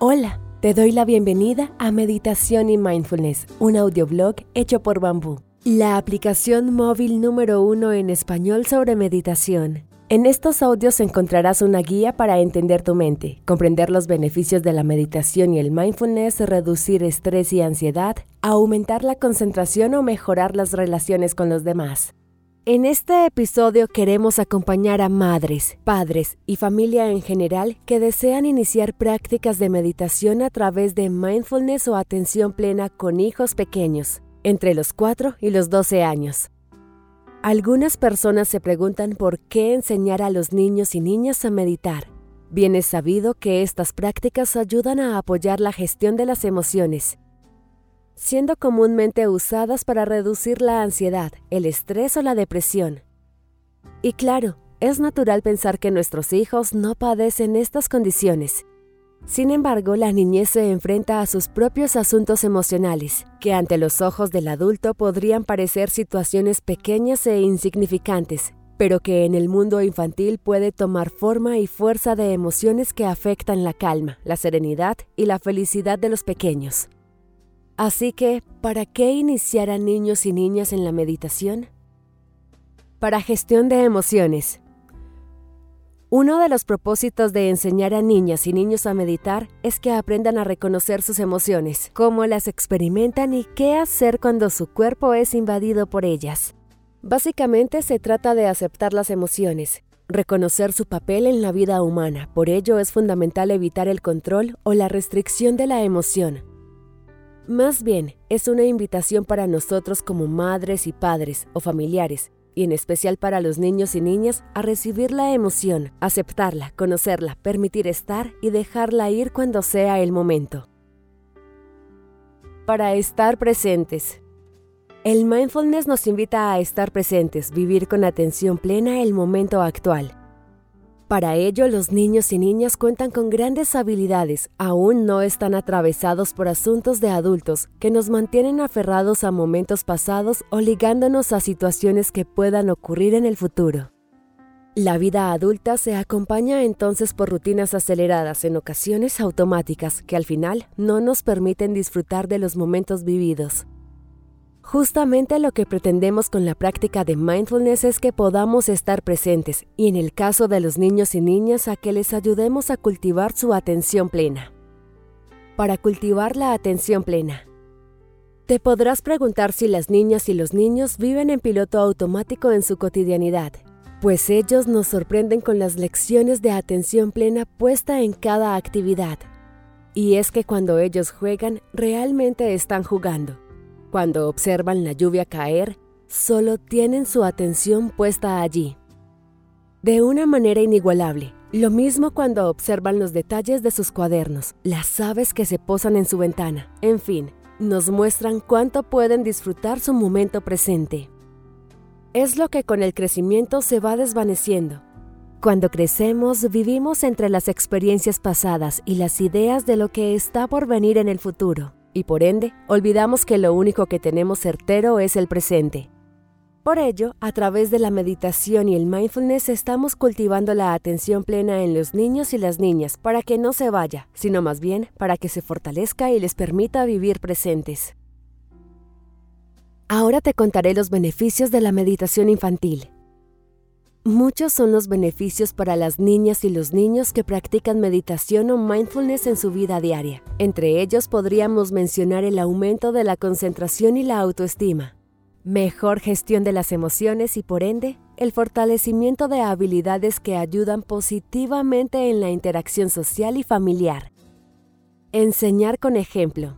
Hola, te doy la bienvenida a Meditación y Mindfulness, un audioblog hecho por Bambú, la aplicación móvil número uno en español sobre meditación. En estos audios encontrarás una guía para entender tu mente, comprender los beneficios de la meditación y el mindfulness, reducir estrés y ansiedad, aumentar la concentración o mejorar las relaciones con los demás. En este episodio queremos acompañar a madres, padres y familia en general que desean iniciar prácticas de meditación a través de mindfulness o atención plena con hijos pequeños, entre los 4 y los 12 años. Algunas personas se preguntan por qué enseñar a los niños y niñas a meditar. Bien es sabido que estas prácticas ayudan a apoyar la gestión de las emociones siendo comúnmente usadas para reducir la ansiedad, el estrés o la depresión. Y claro, es natural pensar que nuestros hijos no padecen estas condiciones. Sin embargo, la niñez se enfrenta a sus propios asuntos emocionales, que ante los ojos del adulto podrían parecer situaciones pequeñas e insignificantes, pero que en el mundo infantil puede tomar forma y fuerza de emociones que afectan la calma, la serenidad y la felicidad de los pequeños. Así que, ¿para qué iniciar a niños y niñas en la meditación? Para gestión de emociones. Uno de los propósitos de enseñar a niñas y niños a meditar es que aprendan a reconocer sus emociones, cómo las experimentan y qué hacer cuando su cuerpo es invadido por ellas. Básicamente se trata de aceptar las emociones, reconocer su papel en la vida humana, por ello es fundamental evitar el control o la restricción de la emoción, más bien, es una invitación para nosotros como madres y padres o familiares, y en especial para los niños y niñas, a recibir la emoción, aceptarla, conocerla, permitir estar y dejarla ir cuando sea el momento. Para estar presentes. El mindfulness nos invita a estar presentes, vivir con atención plena el momento actual. Para ello, los niños y niñas cuentan con grandes habilidades, aún no están atravesados por asuntos de adultos que nos mantienen aferrados a momentos pasados o ligándonos a situaciones que puedan ocurrir en el futuro. La vida adulta se acompaña entonces por rutinas aceleradas, en ocasiones automáticas, que al final no nos permiten disfrutar de los momentos vividos. Justamente lo que pretendemos con la práctica de mindfulness es que podamos estar presentes y en el caso de los niños y niñas a que les ayudemos a cultivar su atención plena. Para cultivar la atención plena. Te podrás preguntar si las niñas y los niños viven en piloto automático en su cotidianidad, pues ellos nos sorprenden con las lecciones de atención plena puesta en cada actividad. Y es que cuando ellos juegan, realmente están jugando cuando observan la lluvia caer, solo tienen su atención puesta allí. De una manera inigualable, lo mismo cuando observan los detalles de sus cuadernos, las aves que se posan en su ventana, en fin, nos muestran cuánto pueden disfrutar su momento presente. Es lo que con el crecimiento se va desvaneciendo. Cuando crecemos vivimos entre las experiencias pasadas y las ideas de lo que está por venir en el futuro y por ende olvidamos que lo único que tenemos certero es el presente. Por ello, a través de la meditación y el mindfulness estamos cultivando la atención plena en los niños y las niñas para que no se vaya, sino más bien para que se fortalezca y les permita vivir presentes. Ahora te contaré los beneficios de la meditación infantil. Muchos son los beneficios para las niñas y los niños que practican meditación o mindfulness en su vida diaria. Entre ellos podríamos mencionar el aumento de la concentración y la autoestima, mejor gestión de las emociones y por ende, el fortalecimiento de habilidades que ayudan positivamente en la interacción social y familiar. Enseñar con ejemplo.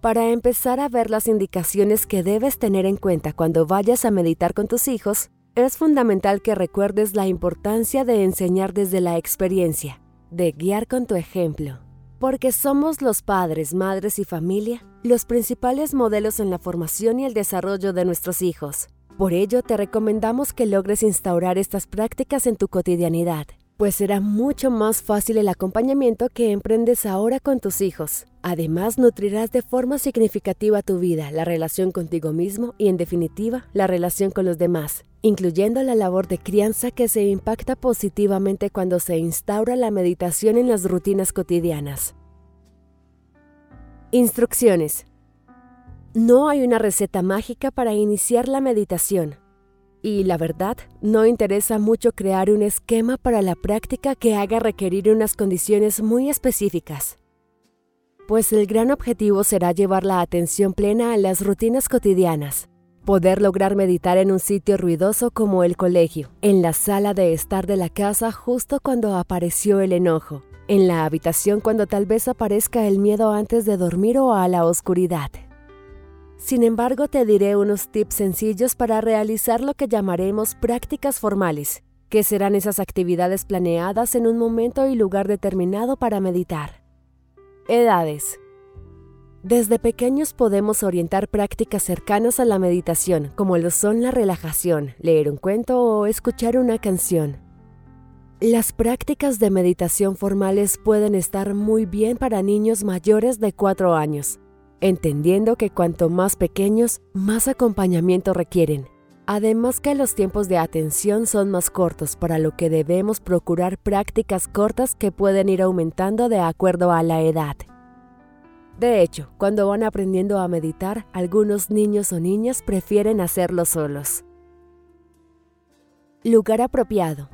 Para empezar a ver las indicaciones que debes tener en cuenta cuando vayas a meditar con tus hijos, es fundamental que recuerdes la importancia de enseñar desde la experiencia, de guiar con tu ejemplo, porque somos los padres, madres y familia los principales modelos en la formación y el desarrollo de nuestros hijos. Por ello, te recomendamos que logres instaurar estas prácticas en tu cotidianidad pues será mucho más fácil el acompañamiento que emprendes ahora con tus hijos. Además, nutrirás de forma significativa tu vida, la relación contigo mismo y, en definitiva, la relación con los demás, incluyendo la labor de crianza que se impacta positivamente cuando se instaura la meditación en las rutinas cotidianas. Instrucciones. No hay una receta mágica para iniciar la meditación. Y la verdad, no interesa mucho crear un esquema para la práctica que haga requerir unas condiciones muy específicas. Pues el gran objetivo será llevar la atención plena a las rutinas cotidianas, poder lograr meditar en un sitio ruidoso como el colegio, en la sala de estar de la casa justo cuando apareció el enojo, en la habitación cuando tal vez aparezca el miedo antes de dormir o a la oscuridad. Sin embargo, te diré unos tips sencillos para realizar lo que llamaremos prácticas formales, que serán esas actividades planeadas en un momento y lugar determinado para meditar. Edades. Desde pequeños podemos orientar prácticas cercanas a la meditación, como lo son la relajación, leer un cuento o escuchar una canción. Las prácticas de meditación formales pueden estar muy bien para niños mayores de 4 años, entendiendo que cuanto más pequeños, más acompañamiento requieren. Además que los tiempos de atención son más cortos, para lo que debemos procurar prácticas cortas que pueden ir aumentando de acuerdo a la edad. De hecho, cuando van aprendiendo a meditar, algunos niños o niñas prefieren hacerlo solos. Lugar apropiado.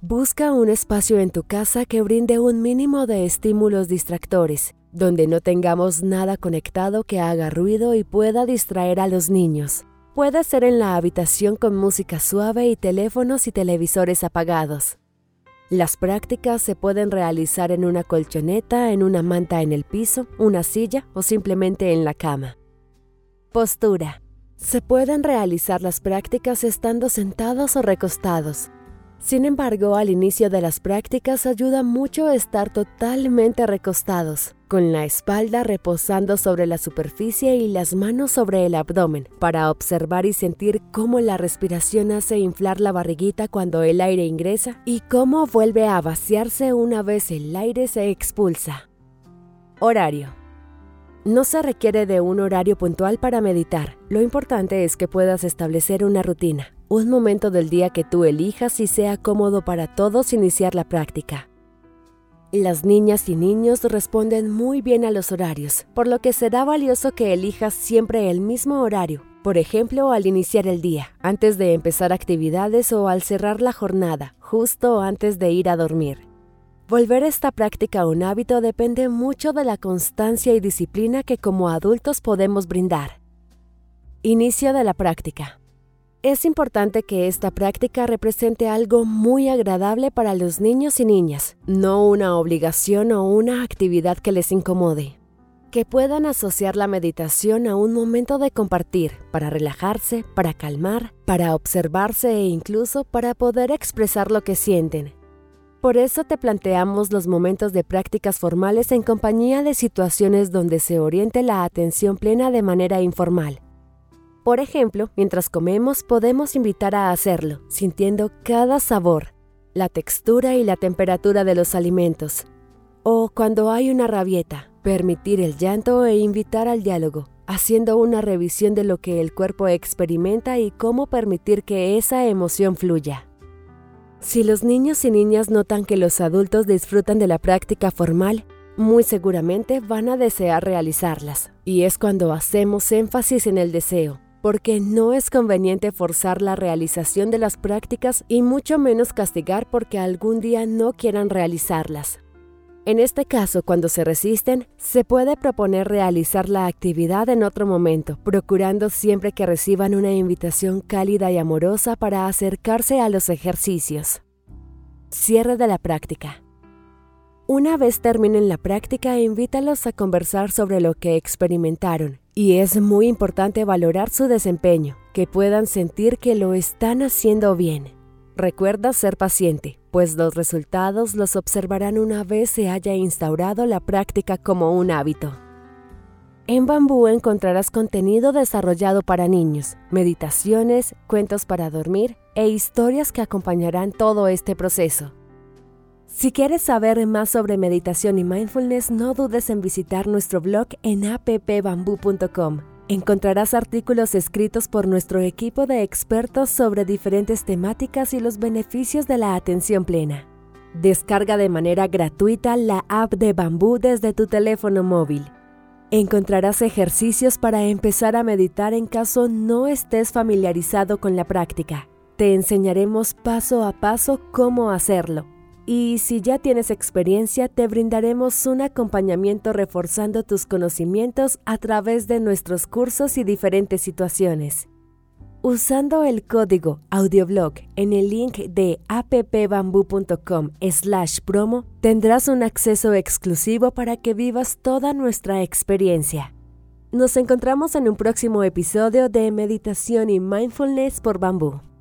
Busca un espacio en tu casa que brinde un mínimo de estímulos distractores, donde no tengamos nada conectado que haga ruido y pueda distraer a los niños. Puede ser en la habitación con música suave y teléfonos y televisores apagados. Las prácticas se pueden realizar en una colchoneta, en una manta en el piso, una silla o simplemente en la cama. Postura. Se pueden realizar las prácticas estando sentados o recostados, sin embargo, al inicio de las prácticas ayuda mucho estar totalmente recostados, con la espalda reposando sobre la superficie y las manos sobre el abdomen, para observar y sentir cómo la respiración hace inflar la barriguita cuando el aire ingresa y cómo vuelve a vaciarse una vez el aire se expulsa. Horario. No se requiere de un horario puntual para meditar, lo importante es que puedas establecer una rutina, un momento del día que tú elijas y sea cómodo para todos iniciar la práctica. Las niñas y niños responden muy bien a los horarios, por lo que será valioso que elijas siempre el mismo horario, por ejemplo al iniciar el día, antes de empezar actividades o al cerrar la jornada, justo antes de ir a dormir. Volver esta práctica un hábito depende mucho de la constancia y disciplina que como adultos podemos brindar. Inicio de la práctica. Es importante que esta práctica represente algo muy agradable para los niños y niñas, no una obligación o una actividad que les incomode. Que puedan asociar la meditación a un momento de compartir, para relajarse, para calmar, para observarse e incluso para poder expresar lo que sienten. Por eso te planteamos los momentos de prácticas formales en compañía de situaciones donde se oriente la atención plena de manera informal por ejemplo, mientras comemos podemos invitar a hacerlo, sintiendo cada sabor, la textura y la temperatura de los alimentos. O cuando hay una rabieta, permitir el llanto e invitar al diálogo, haciendo una revisión de lo que el cuerpo experimenta y cómo permitir que esa emoción fluya. Si los niños y niñas notan que los adultos disfrutan de la práctica formal, muy seguramente van a desear realizarlas. Y es cuando hacemos énfasis en el deseo, porque no es conveniente forzar la realización de las prácticas y mucho menos castigar porque algún día no quieran realizarlas. En este caso, cuando se resisten, se puede proponer realizar la actividad en otro momento, procurando siempre que reciban una invitación cálida y amorosa para acercarse a los ejercicios. Cierre de la práctica. Una vez terminen la práctica, invítalos a conversar sobre lo que experimentaron y es muy importante valorar su desempeño, que puedan sentir que lo están haciendo bien. Recuerda ser paciente, pues los resultados los observarán una vez se haya instaurado la práctica como un hábito. En Bambú encontrarás contenido desarrollado para niños, meditaciones, cuentos para dormir e historias que acompañarán todo este proceso. Si quieres saber más sobre meditación y mindfulness, no dudes en visitar nuestro blog en appbamboo.com. Encontrarás artículos escritos por nuestro equipo de expertos sobre diferentes temáticas y los beneficios de la atención plena. Descarga de manera gratuita la app de Bambú desde tu teléfono móvil. Encontrarás ejercicios para empezar a meditar en caso no estés familiarizado con la práctica. Te enseñaremos paso a paso cómo hacerlo. Y si ya tienes experiencia, te brindaremos un acompañamiento reforzando tus conocimientos a través de nuestros cursos y diferentes situaciones. Usando el código audioblog en el link de appbamboo.com slash promo, tendrás un acceso exclusivo para que vivas toda nuestra experiencia. Nos encontramos en un próximo episodio de Meditación y Mindfulness por Bambú.